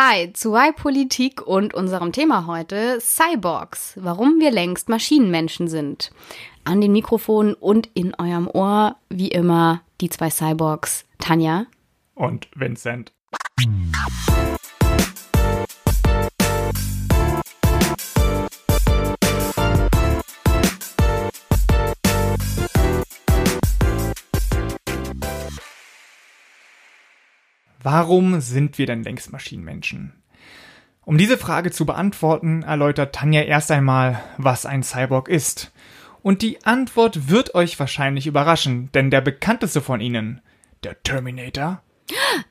Hi zu Y Politik und unserem Thema heute Cyborgs, warum wir längst Maschinenmenschen sind. An den Mikrofonen und in eurem Ohr, wie immer, die zwei Cyborgs, Tanja und Vincent. Warum sind wir denn längst Maschinenmenschen? Um diese Frage zu beantworten, erläutert Tanja erst einmal, was ein Cyborg ist. Und die Antwort wird euch wahrscheinlich überraschen, denn der bekannteste von ihnen, der Terminator,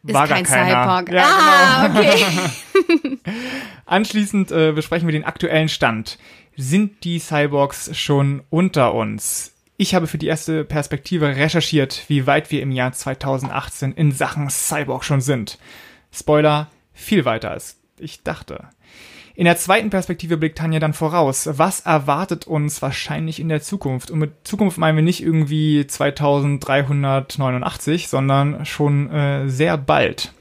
ist war kein gar keiner. Cyborg. Ja, ah, genau. okay. Anschließend äh, besprechen wir den aktuellen Stand. Sind die Cyborgs schon unter uns? Ich habe für die erste Perspektive recherchiert, wie weit wir im Jahr 2018 in Sachen Cyborg schon sind. Spoiler, viel weiter als ich dachte. In der zweiten Perspektive blickt Tanja dann voraus. Was erwartet uns wahrscheinlich in der Zukunft? Und mit Zukunft meinen wir nicht irgendwie 2389, sondern schon äh, sehr bald.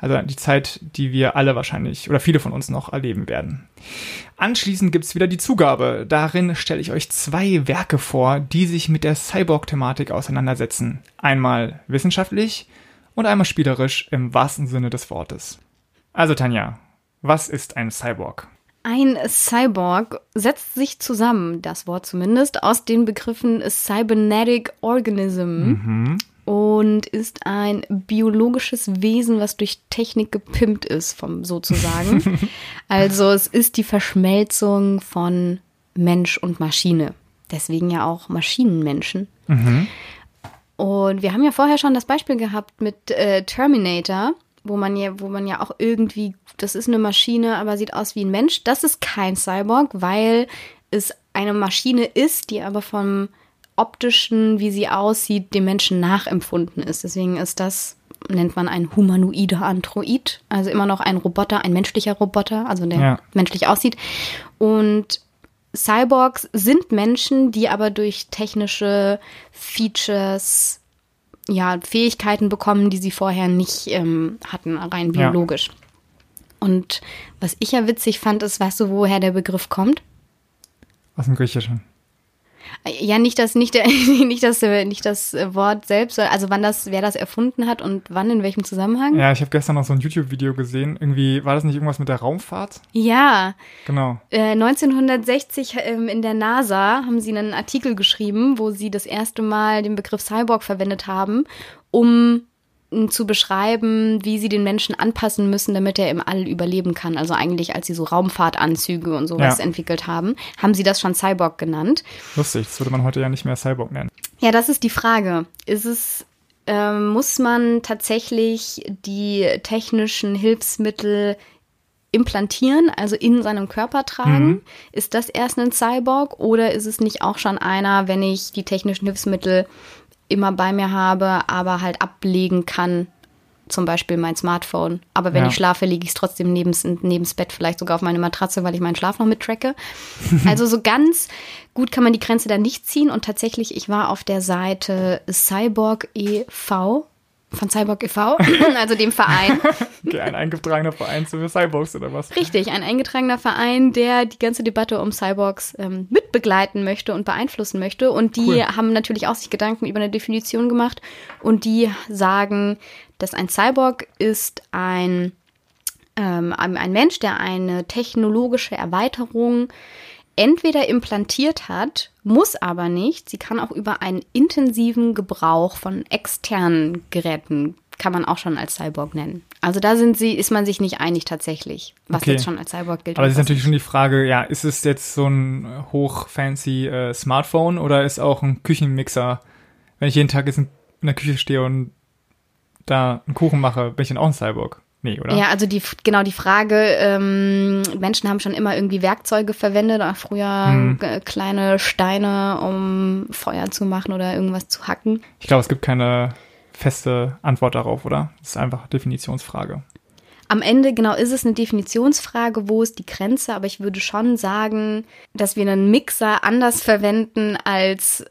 Also die Zeit, die wir alle wahrscheinlich oder viele von uns noch erleben werden. Anschließend gibt's wieder die Zugabe. Darin stelle ich euch zwei Werke vor, die sich mit der Cyborg-Thematik auseinandersetzen. Einmal wissenschaftlich und einmal spielerisch im wahrsten Sinne des Wortes. Also Tanja, was ist ein Cyborg? Ein Cyborg setzt sich zusammen, das Wort zumindest, aus den Begriffen Cybernetic Organism mhm und ist ein biologisches Wesen, was durch Technik gepimpt ist, vom sozusagen. also es ist die Verschmelzung von Mensch und Maschine. Deswegen ja auch Maschinenmenschen. Mhm. Und wir haben ja vorher schon das Beispiel gehabt mit äh, Terminator, wo man ja, wo man ja auch irgendwie, das ist eine Maschine, aber sieht aus wie ein Mensch. Das ist kein Cyborg, weil es eine Maschine ist, die aber vom optischen, wie sie aussieht, dem Menschen nachempfunden ist. Deswegen ist das, nennt man ein humanoider Android, also immer noch ein Roboter, ein menschlicher Roboter, also der ja. menschlich aussieht. Und Cyborgs sind Menschen, die aber durch technische Features ja, Fähigkeiten bekommen, die sie vorher nicht ähm, hatten, rein biologisch. Ja. Und was ich ja witzig fand, ist, weißt du, woher der Begriff kommt? Aus dem Griechischen. Ja, nicht das, nicht, der, nicht das, nicht das Wort selbst, also wann das, wer das erfunden hat und wann in welchem Zusammenhang. Ja, ich habe gestern noch so ein YouTube-Video gesehen. Irgendwie war das nicht irgendwas mit der Raumfahrt? Ja. Genau. Äh, 1960 ähm, in der NASA haben sie einen Artikel geschrieben, wo sie das erste Mal den Begriff Cyborg verwendet haben, um zu beschreiben, wie sie den Menschen anpassen müssen, damit er im All überleben kann. Also eigentlich, als sie so Raumfahrtanzüge und sowas ja. entwickelt haben, haben sie das schon Cyborg genannt. Lustig, das würde man heute ja nicht mehr Cyborg nennen. Ja, das ist die Frage. Ist es, äh, muss man tatsächlich die technischen Hilfsmittel implantieren, also in seinem Körper tragen? Mhm. Ist das erst ein Cyborg oder ist es nicht auch schon einer, wenn ich die technischen Hilfsmittel immer bei mir habe, aber halt ablegen kann, zum Beispiel mein Smartphone. Aber wenn ja. ich schlafe, lege ich es trotzdem nebens, nebens Bett, vielleicht sogar auf meine Matratze, weil ich meinen Schlaf noch mittracke. also so ganz gut kann man die Grenze da nicht ziehen. Und tatsächlich, ich war auf der Seite Cyborg e.V von Cyborg e.V., also dem Verein. okay, ein eingetragener Verein zu Cyborgs oder was? Richtig, ein eingetragener Verein, der die ganze Debatte um Cyborgs ähm, mitbegleiten möchte und beeinflussen möchte. Und die cool. haben natürlich auch sich Gedanken über eine Definition gemacht und die sagen, dass ein Cyborg ist ein, ähm, ein Mensch, der eine technologische Erweiterung entweder implantiert hat, muss aber nicht. Sie kann auch über einen intensiven Gebrauch von externen Geräten kann man auch schon als Cyborg nennen. Also da sind sie, ist man sich nicht einig tatsächlich, was okay. jetzt schon als Cyborg gilt. Aber es ist natürlich schon die Frage, ja, ist es jetzt so ein hoch fancy äh, Smartphone oder ist auch ein Küchenmixer, wenn ich jeden Tag jetzt in der Küche stehe und da einen Kuchen mache, bin ich dann auch ein Cyborg? Nee, oder? Ja, also die, genau die Frage, ähm, Menschen haben schon immer irgendwie Werkzeuge verwendet, auch früher hm. kleine Steine, um Feuer zu machen oder irgendwas zu hacken. Ich glaube, es gibt keine feste Antwort darauf, oder? Es ist einfach Definitionsfrage. Am Ende, genau, ist es eine Definitionsfrage, wo ist die Grenze, aber ich würde schon sagen, dass wir einen Mixer anders verwenden als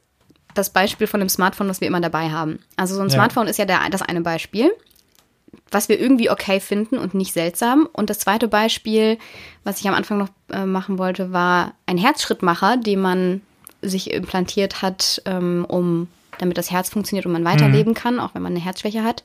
das Beispiel von einem Smartphone, was wir immer dabei haben. Also so ein ja. Smartphone ist ja der, das eine Beispiel was wir irgendwie okay finden und nicht seltsam. Und das zweite Beispiel, was ich am Anfang noch äh, machen wollte, war ein Herzschrittmacher, den man sich implantiert hat, ähm, um damit das Herz funktioniert und man weiterleben mhm. kann, auch wenn man eine Herzschwäche hat.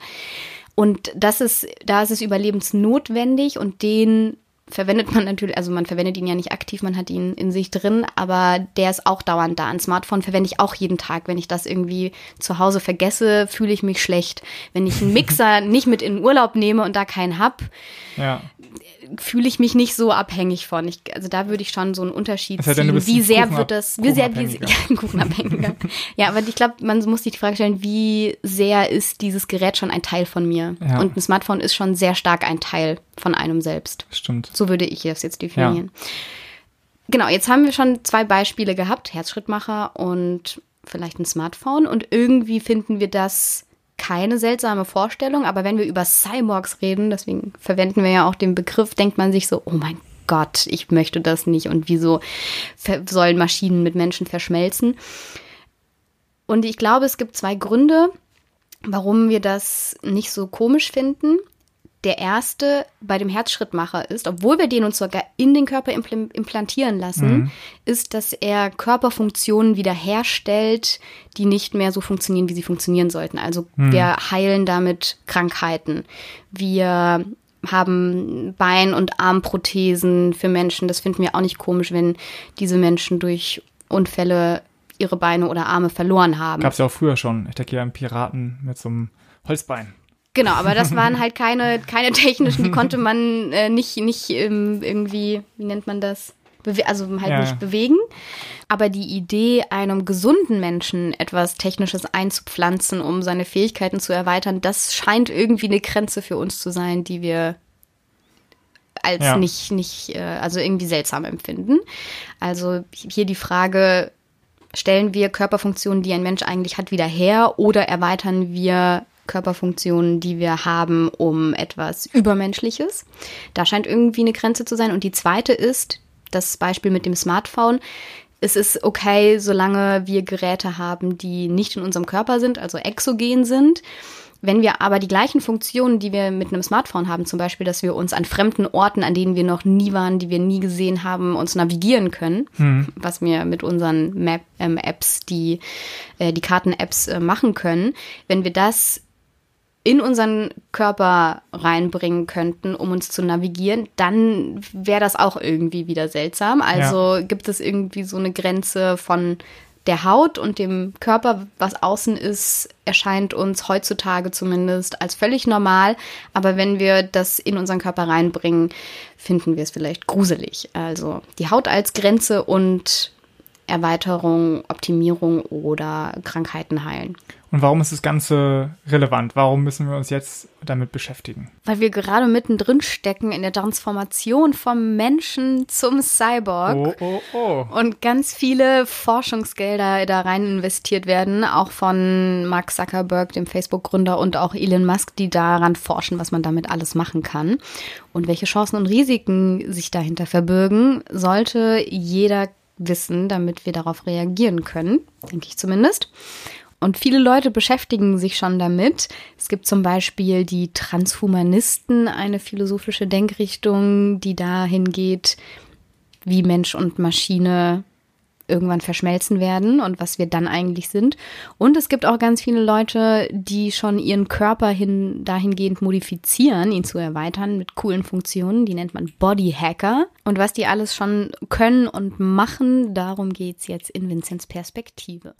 Und das ist, da ist es überlebensnotwendig und den verwendet man natürlich, also man verwendet ihn ja nicht aktiv, man hat ihn in sich drin, aber der ist auch dauernd da. Ein Smartphone verwende ich auch jeden Tag. Wenn ich das irgendwie zu Hause vergesse, fühle ich mich schlecht. Wenn ich einen Mixer nicht mit in den Urlaub nehme und da keinen hab, ja fühle ich mich nicht so abhängig von. Ich, also da würde ich schon so einen Unterschied das heißt, ziehen. Wie sehr wird das, wie sehr, wie, ja, Kuchenabhängiger. ja, aber ich glaube, man muss sich die Frage stellen, wie sehr ist dieses Gerät schon ein Teil von mir? Ja. Und ein Smartphone ist schon sehr stark ein Teil von einem selbst. Stimmt. So würde ich das jetzt definieren. Ja. Genau, jetzt haben wir schon zwei Beispiele gehabt, Herzschrittmacher und vielleicht ein Smartphone. Und irgendwie finden wir das keine seltsame Vorstellung, aber wenn wir über Cyborgs reden, deswegen verwenden wir ja auch den Begriff, denkt man sich so, oh mein Gott, ich möchte das nicht und wieso sollen Maschinen mit Menschen verschmelzen? Und ich glaube, es gibt zwei Gründe, warum wir das nicht so komisch finden der erste bei dem Herzschrittmacher ist, obwohl wir den uns sogar in den Körper impl implantieren lassen, mhm. ist, dass er Körperfunktionen wiederherstellt, die nicht mehr so funktionieren, wie sie funktionieren sollten. Also mhm. wir heilen damit Krankheiten. Wir haben Bein- und Armprothesen für Menschen. Das finden wir auch nicht komisch, wenn diese Menschen durch Unfälle ihre Beine oder Arme verloren haben. Gab es ja auch früher schon. Ich denke ja einen Piraten mit so einem Holzbein. Genau, aber das waren halt keine, keine technischen, die konnte man äh, nicht, nicht ähm, irgendwie, wie nennt man das? Bewe also halt ja. nicht bewegen. Aber die Idee, einem gesunden Menschen etwas Technisches einzupflanzen, um seine Fähigkeiten zu erweitern, das scheint irgendwie eine Grenze für uns zu sein, die wir als ja. nicht, nicht, äh, also irgendwie seltsam empfinden. Also hier die Frage, stellen wir Körperfunktionen, die ein Mensch eigentlich hat, wieder her oder erweitern wir Körperfunktionen, die wir haben, um etwas Übermenschliches. Da scheint irgendwie eine Grenze zu sein. Und die zweite ist, das Beispiel mit dem Smartphone. Es ist okay, solange wir Geräte haben, die nicht in unserem Körper sind, also exogen sind. Wenn wir aber die gleichen Funktionen, die wir mit einem Smartphone haben, zum Beispiel, dass wir uns an fremden Orten, an denen wir noch nie waren, die wir nie gesehen haben, uns navigieren können, hm. was wir mit unseren Map-Apps, ähm, die, äh, die Karten-Apps äh, machen können, wenn wir das in unseren Körper reinbringen könnten, um uns zu navigieren, dann wäre das auch irgendwie wieder seltsam. Also ja. gibt es irgendwie so eine Grenze von der Haut und dem Körper, was außen ist, erscheint uns heutzutage zumindest als völlig normal. Aber wenn wir das in unseren Körper reinbringen, finden wir es vielleicht gruselig. Also die Haut als Grenze und Erweiterung, Optimierung oder Krankheiten heilen. Und warum ist das Ganze relevant? Warum müssen wir uns jetzt damit beschäftigen? Weil wir gerade mittendrin stecken in der Transformation vom Menschen zum Cyborg. Oh, oh, oh. Und ganz viele Forschungsgelder da rein investiert werden, auch von Mark Zuckerberg, dem Facebook-Gründer, und auch Elon Musk, die daran forschen, was man damit alles machen kann. Und welche Chancen und Risiken sich dahinter verbirgen, sollte jeder wissen, damit wir darauf reagieren können, denke ich zumindest. Und viele Leute beschäftigen sich schon damit. Es gibt zum Beispiel die Transhumanisten, eine philosophische Denkrichtung, die dahin geht, wie Mensch und Maschine irgendwann verschmelzen werden und was wir dann eigentlich sind. Und es gibt auch ganz viele Leute, die schon ihren Körper hin, dahingehend modifizieren, ihn zu erweitern mit coolen Funktionen. Die nennt man Body Hacker. Und was die alles schon können und machen, darum geht's jetzt in Vinzenz Perspektive.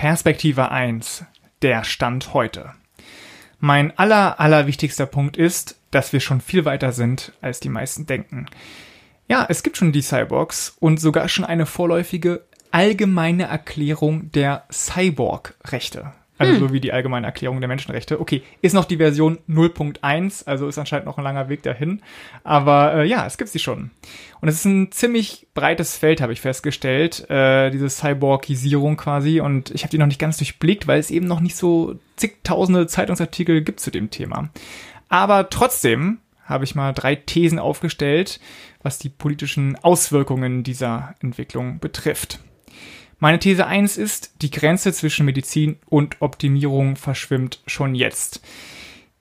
Perspektive 1. Der Stand heute. Mein aller, aller wichtigster Punkt ist, dass wir schon viel weiter sind, als die meisten denken. Ja, es gibt schon die Cyborgs und sogar schon eine vorläufige allgemeine Erklärung der Cyborg-Rechte. Also hm. so wie die allgemeine Erklärung der Menschenrechte. Okay, ist noch die Version 0.1, also ist anscheinend noch ein langer Weg dahin. Aber äh, ja, es gibt sie schon. Und es ist ein ziemlich breites Feld, habe ich festgestellt, äh, diese Cyborgisierung quasi. Und ich habe die noch nicht ganz durchblickt, weil es eben noch nicht so zigtausende Zeitungsartikel gibt zu dem Thema. Aber trotzdem habe ich mal drei Thesen aufgestellt, was die politischen Auswirkungen dieser Entwicklung betrifft. Meine These 1 ist, die Grenze zwischen Medizin und Optimierung verschwimmt schon jetzt.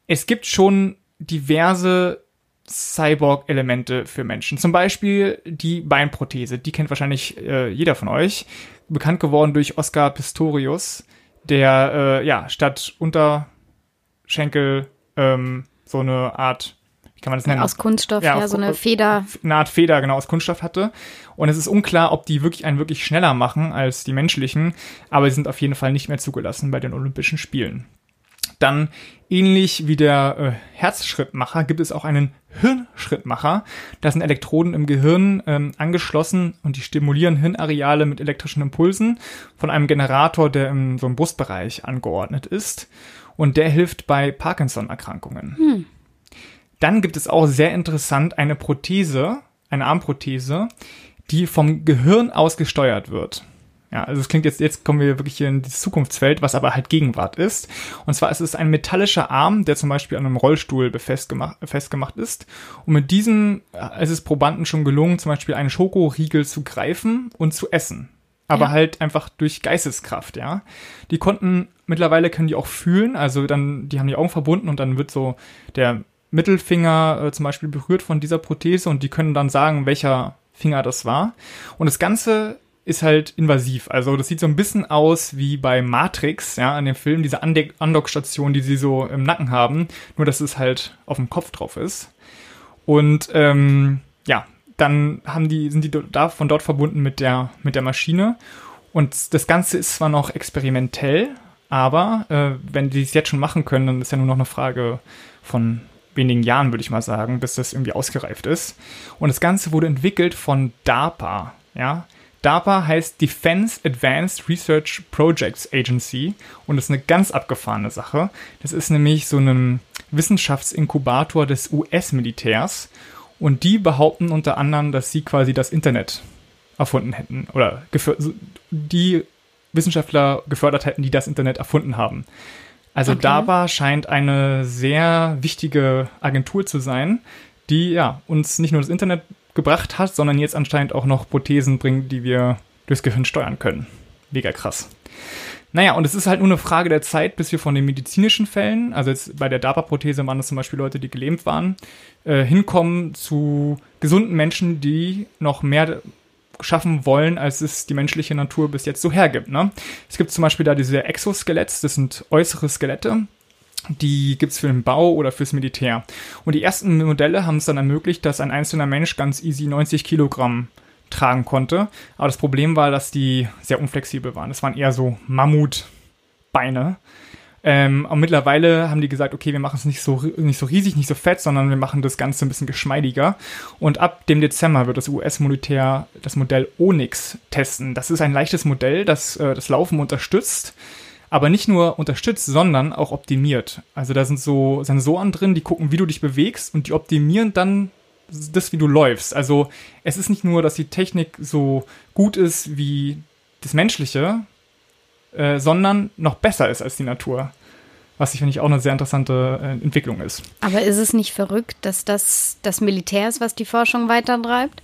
Es gibt schon diverse Cyborg-Elemente für Menschen. Zum Beispiel die Beinprothese. Die kennt wahrscheinlich äh, jeder von euch. Bekannt geworden durch Oscar Pistorius, der äh, ja statt Unterschenkel ähm, so eine Art wie kann man das nennen? Aus Kunststoff, ja, ja so eine Feder. Eine Art Feder, genau, aus Kunststoff hatte. Und es ist unklar, ob die wirklich einen wirklich schneller machen als die menschlichen, aber sie sind auf jeden Fall nicht mehr zugelassen bei den Olympischen Spielen. Dann ähnlich wie der äh, Herzschrittmacher gibt es auch einen Hirnschrittmacher. Da sind Elektroden im Gehirn ähm, angeschlossen und die stimulieren Hirnareale mit elektrischen Impulsen von einem Generator, der im so einem Brustbereich angeordnet ist. Und der hilft bei Parkinson-Erkrankungen. Hm. Dann gibt es auch sehr interessant eine Prothese, eine Armprothese, die vom Gehirn aus gesteuert wird. Ja, also es klingt jetzt, jetzt kommen wir wirklich hier in das Zukunftsfeld, was aber halt Gegenwart ist. Und zwar ist es ein metallischer Arm, der zum Beispiel an einem Rollstuhl befestgemacht, festgemacht ist. Und mit diesem äh, ist es Probanden schon gelungen, zum Beispiel einen Schokoriegel zu greifen und zu essen. Aber ja. halt einfach durch Geisteskraft, ja. Die konnten, mittlerweile können die auch fühlen, also dann, die haben die Augen verbunden und dann wird so der Mittelfinger äh, zum Beispiel berührt von dieser Prothese und die können dann sagen, welcher Finger das war. Und das Ganze ist halt invasiv. Also das sieht so ein bisschen aus wie bei Matrix, ja, an dem Film, diese Undock-Station, die sie so im Nacken haben, nur dass es halt auf dem Kopf drauf ist. Und ähm, ja, dann haben die, sind die da von dort verbunden mit der, mit der Maschine. Und das Ganze ist zwar noch experimentell, aber äh, wenn die es jetzt schon machen können, dann ist ja nur noch eine Frage von wenigen Jahren, würde ich mal sagen, bis das irgendwie ausgereift ist. Und das Ganze wurde entwickelt von DARPA, ja. DARPA heißt Defense Advanced Research Projects Agency und ist eine ganz abgefahrene Sache. Das ist nämlich so ein Wissenschaftsinkubator des US-Militärs und die behaupten unter anderem, dass sie quasi das Internet erfunden hätten oder die Wissenschaftler gefördert hätten, die das Internet erfunden haben. Also okay. DARPA scheint eine sehr wichtige Agentur zu sein, die ja uns nicht nur das Internet gebracht hat, sondern jetzt anscheinend auch noch Prothesen bringt, die wir durchs Gehirn steuern können. Mega krass. Naja, und es ist halt nur eine Frage der Zeit, bis wir von den medizinischen Fällen, also jetzt bei der DARPA-Prothese waren das zum Beispiel Leute, die gelähmt waren, äh, hinkommen zu gesunden Menschen, die noch mehr schaffen wollen, als es die menschliche Natur bis jetzt so hergibt. Ne? Es gibt zum Beispiel da diese Exoskeletts, das sind äußere Skelette, die gibt's für den Bau oder fürs Militär. Und die ersten Modelle haben es dann ermöglicht, dass ein einzelner Mensch ganz easy 90 Kilogramm tragen konnte. Aber das Problem war, dass die sehr unflexibel waren. Das waren eher so Mammutbeine. Ähm, und mittlerweile haben die gesagt, okay, wir machen es nicht so, nicht so riesig, nicht so fett, sondern wir machen das Ganze ein bisschen geschmeidiger. Und ab dem Dezember wird das US-Militär das Modell Onyx testen. Das ist ein leichtes Modell, das äh, das Laufen unterstützt, aber nicht nur unterstützt, sondern auch optimiert. Also da sind so Sensoren drin, die gucken, wie du dich bewegst und die optimieren dann das, wie du läufst. Also es ist nicht nur, dass die Technik so gut ist wie das Menschliche, äh, sondern noch besser ist als die Natur. Was ich finde ich auch eine sehr interessante äh, Entwicklung ist. Aber ist es nicht verrückt, dass das das Militär ist, was die Forschung weitertreibt?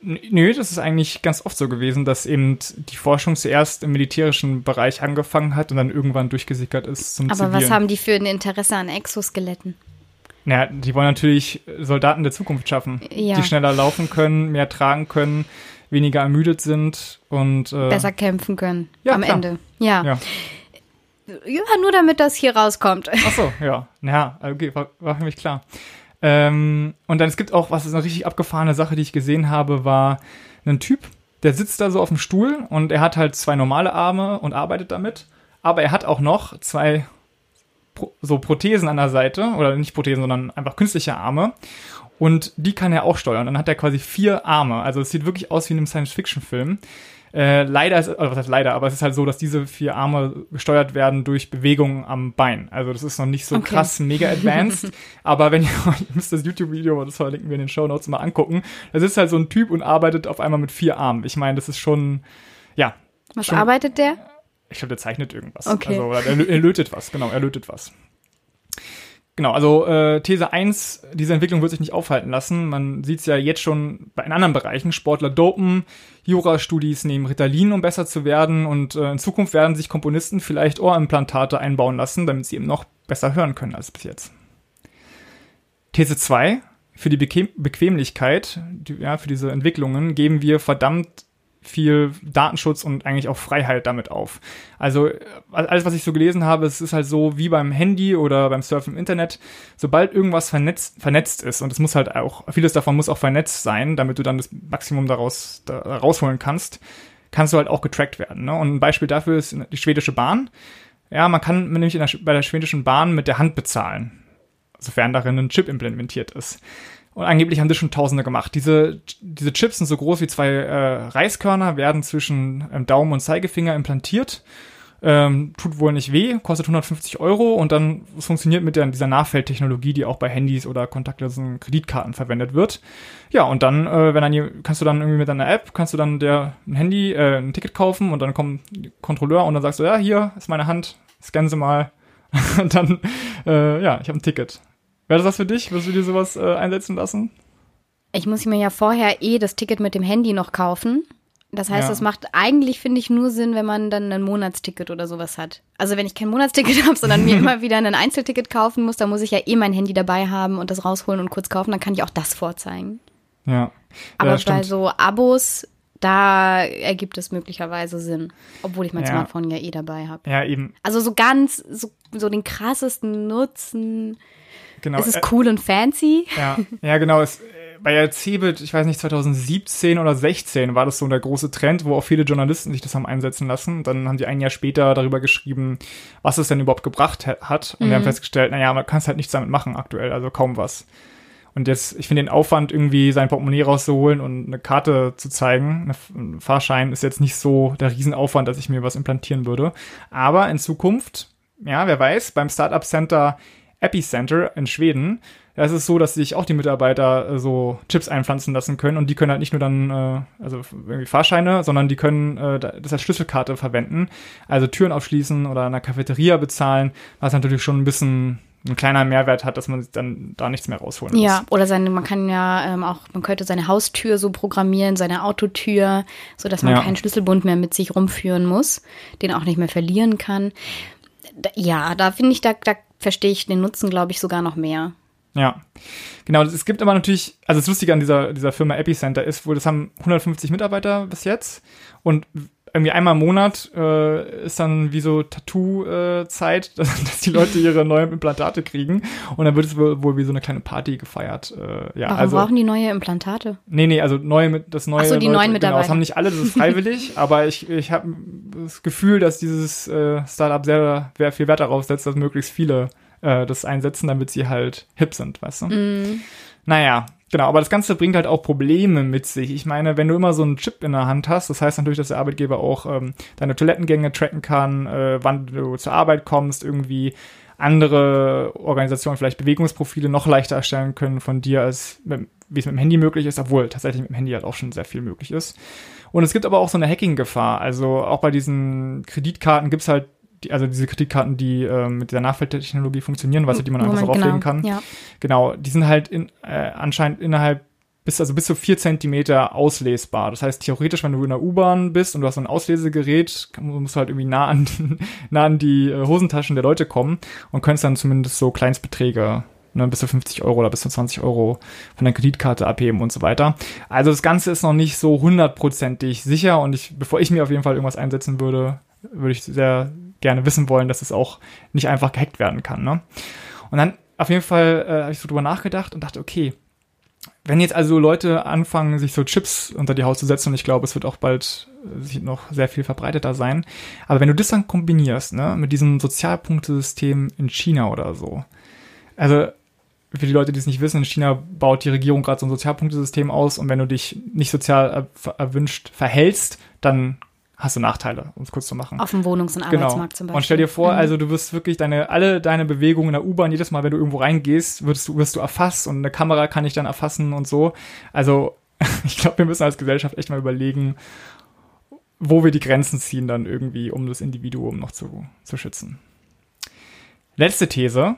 Nö, das ist eigentlich ganz oft so gewesen, dass eben die Forschung zuerst im militärischen Bereich angefangen hat und dann irgendwann durchgesickert ist zum Aber Zivilen. was haben die für ein Interesse an Exoskeletten? Naja, die wollen natürlich Soldaten der Zukunft schaffen, ja. die schneller laufen können, mehr tragen können, weniger ermüdet sind und äh, besser kämpfen können ja, am klar. Ende. Ja. ja. Ja, nur damit das hier rauskommt. Ach so, ja. Ja, okay, war, war für mich klar. Ähm, und dann es gibt auch, was ist eine richtig abgefahrene Sache, die ich gesehen habe, war ein Typ, der sitzt da so auf dem Stuhl und er hat halt zwei normale Arme und arbeitet damit. Aber er hat auch noch zwei so Prothesen an der Seite, oder nicht Prothesen, sondern einfach künstliche Arme. Und die kann er auch steuern. Dann hat er quasi vier Arme. Also es sieht wirklich aus wie in einem Science-Fiction-Film. Äh, leider ist, oder was heißt leider, aber es ist halt so, dass diese vier Arme gesteuert werden durch Bewegungen am Bein. Also das ist noch nicht so okay. krass mega advanced. aber wenn ihr, ihr müsst das YouTube-Video, das verlinken wir in den Show Notes mal angucken. Das ist halt so ein Typ und arbeitet auf einmal mit vier Armen. Ich meine, das ist schon, ja. Was schon, arbeitet der? Ich glaube, der zeichnet irgendwas. Okay. Also, er, er lötet was, genau, er lötet was. Genau, also äh, These 1, diese Entwicklung wird sich nicht aufhalten lassen. Man sieht es ja jetzt schon bei in anderen Bereichen. Sportler dopen, Jurastudis nehmen Ritalin, um besser zu werden und äh, in Zukunft werden sich Komponisten vielleicht Ohrimplantate einbauen lassen, damit sie eben noch besser hören können als bis jetzt. These 2, für die Bequem Bequemlichkeit, die, ja, für diese Entwicklungen geben wir verdammt viel Datenschutz und eigentlich auch Freiheit damit auf. Also alles, was ich so gelesen habe, es ist halt so wie beim Handy oder beim Surfen im Internet, sobald irgendwas vernetzt, vernetzt ist und es muss halt auch, vieles davon muss auch vernetzt sein, damit du dann das Maximum daraus da rausholen kannst, kannst du halt auch getrackt werden. Ne? Und ein Beispiel dafür ist die schwedische Bahn. Ja, man kann nämlich der, bei der schwedischen Bahn mit der Hand bezahlen, sofern darin ein Chip implementiert ist. Und angeblich haben das schon Tausende gemacht. Diese, diese Chips sind so groß wie zwei äh, Reiskörner, werden zwischen ähm, Daumen und Zeigefinger implantiert. Ähm, tut wohl nicht weh, kostet 150 Euro und dann es funktioniert mit der, dieser Nachfeldtechnologie, die auch bei Handys oder kontaktlosen Kreditkarten verwendet wird. Ja, und dann, äh, wenn dann kannst du dann irgendwie mit deiner App, kannst du dann der ein Handy, äh, ein Ticket kaufen und dann kommt der Kontrolleur und dann sagst du, ja, hier ist meine Hand, scannen Sie mal. und dann, äh, ja, ich habe ein Ticket. Wäre das was für dich? Würdest du dir sowas äh, einsetzen lassen? Ich muss mir ja vorher eh das Ticket mit dem Handy noch kaufen. Das heißt, ja. das macht eigentlich, finde ich, nur Sinn, wenn man dann ein Monatsticket oder sowas hat. Also wenn ich kein Monatsticket habe, sondern mir immer wieder ein Einzelticket kaufen muss, dann muss ich ja eh mein Handy dabei haben und das rausholen und kurz kaufen, dann kann ich auch das vorzeigen. Ja. Aber ja, bei so Abos, da ergibt es möglicherweise Sinn. Obwohl ich mein ja. Smartphone ja eh dabei habe. Ja, eben. Also so ganz, so, so den krassesten Nutzen Genau. Es ist äh, cool und fancy. Ja, ja genau. Es, bei der Cebit, ich weiß nicht, 2017 oder 16 war das so der große Trend, wo auch viele Journalisten sich das haben einsetzen lassen. Dann haben die ein Jahr später darüber geschrieben, was es denn überhaupt gebracht hat. Und mhm. wir haben festgestellt, naja, man kann es halt nichts damit machen aktuell, also kaum was. Und jetzt, ich finde den Aufwand, irgendwie sein Portemonnaie rauszuholen und eine Karte zu zeigen, ein Fahrschein, ist jetzt nicht so der Riesenaufwand, dass ich mir was implantieren würde. Aber in Zukunft, ja, wer weiß, beim Startup Center Epicenter in Schweden. Da ist es so, dass sich auch die Mitarbeiter äh, so Chips einpflanzen lassen können und die können halt nicht nur dann, äh, also irgendwie Fahrscheine, sondern die können äh, das als Schlüsselkarte verwenden. Also Türen aufschließen oder in einer Cafeteria bezahlen, was natürlich schon ein bisschen ein kleiner Mehrwert hat, dass man dann da nichts mehr rausholen muss. Ja, oder seine, man kann ja ähm, auch, man könnte seine Haustür so programmieren, seine Autotür, so dass man ja. keinen Schlüsselbund mehr mit sich rumführen muss, den auch nicht mehr verlieren kann. Ja, da finde ich, da, da verstehe ich den Nutzen, glaube ich, sogar noch mehr. Ja, genau. Es gibt aber natürlich, also das Lustige an dieser, dieser Firma Epicenter ist wohl, das haben 150 Mitarbeiter bis jetzt und irgendwie einmal im Monat äh, ist dann wie so Tattoo-Zeit, äh, dass, dass, die Leute ihre neuen Implantate kriegen und dann wird es wohl, wohl wie so eine kleine Party gefeiert. Äh, ja, Warum also, brauchen die neue Implantate? Nee, nee, also neue, das neue. Ach so, die Leute, neuen Mitarbeiter. Genau, das haben nicht alle, das ist freiwillig, aber ich, ich habe das Gefühl, dass dieses äh, Startup sehr, sehr viel Wert darauf setzt, dass möglichst viele äh, das einsetzen, damit sie halt hip sind, weißt du? Mm. Naja, Genau, aber das Ganze bringt halt auch Probleme mit sich. Ich meine, wenn du immer so einen Chip in der Hand hast, das heißt natürlich, dass der Arbeitgeber auch ähm, deine Toilettengänge tracken kann, äh, wann du zur Arbeit kommst, irgendwie andere Organisationen vielleicht Bewegungsprofile noch leichter erstellen können von dir, als wie es mit dem Handy möglich ist, obwohl tatsächlich mit dem Handy halt auch schon sehr viel möglich ist. Und es gibt aber auch so eine Hacking-Gefahr. Also auch bei diesen Kreditkarten gibt's halt die, also diese Kreditkarten, die äh, mit dieser Nachfeldtechnologie funktionieren, weißt du, die man einfach Moment, so auflegen genau, kann. Ja. Genau, die sind halt in, äh, anscheinend innerhalb bis, also bis zu vier Zentimeter auslesbar. Das heißt, theoretisch, wenn du in der U-Bahn bist und du hast so ein Auslesegerät, musst du halt irgendwie nah an, nah an die äh, Hosentaschen der Leute kommen und könntest dann zumindest so Kleinstbeträge ne, bis zu 50 Euro oder bis zu 20 Euro von der Kreditkarte abheben und so weiter. Also das Ganze ist noch nicht so hundertprozentig sicher und ich, bevor ich mir auf jeden Fall irgendwas einsetzen würde, würde ich sehr gerne wissen wollen, dass es auch nicht einfach gehackt werden kann. Ne? Und dann auf jeden Fall äh, habe ich so drüber nachgedacht und dachte, okay, wenn jetzt also Leute anfangen, sich so Chips unter die Haut zu setzen, und ich glaube, es wird auch bald äh, noch sehr viel verbreiteter sein, aber wenn du das dann kombinierst, ne, mit diesem Sozialpunktesystem in China oder so, also für die Leute, die es nicht wissen, in China baut die Regierung gerade so ein Sozialpunktesystem aus und wenn du dich nicht sozial erwünscht verhältst, dann hast du Nachteile, um es kurz zu machen. Auf dem Wohnungs- und genau. Arbeitsmarkt zum Beispiel. Und stell dir vor, mhm. also du wirst wirklich deine, alle deine Bewegungen in der U-Bahn, jedes Mal, wenn du irgendwo reingehst, wirst du, wirst du erfasst und eine Kamera kann ich dann erfassen und so. Also, ich glaube, wir müssen als Gesellschaft echt mal überlegen, wo wir die Grenzen ziehen dann irgendwie, um das Individuum noch zu, zu schützen. Letzte These.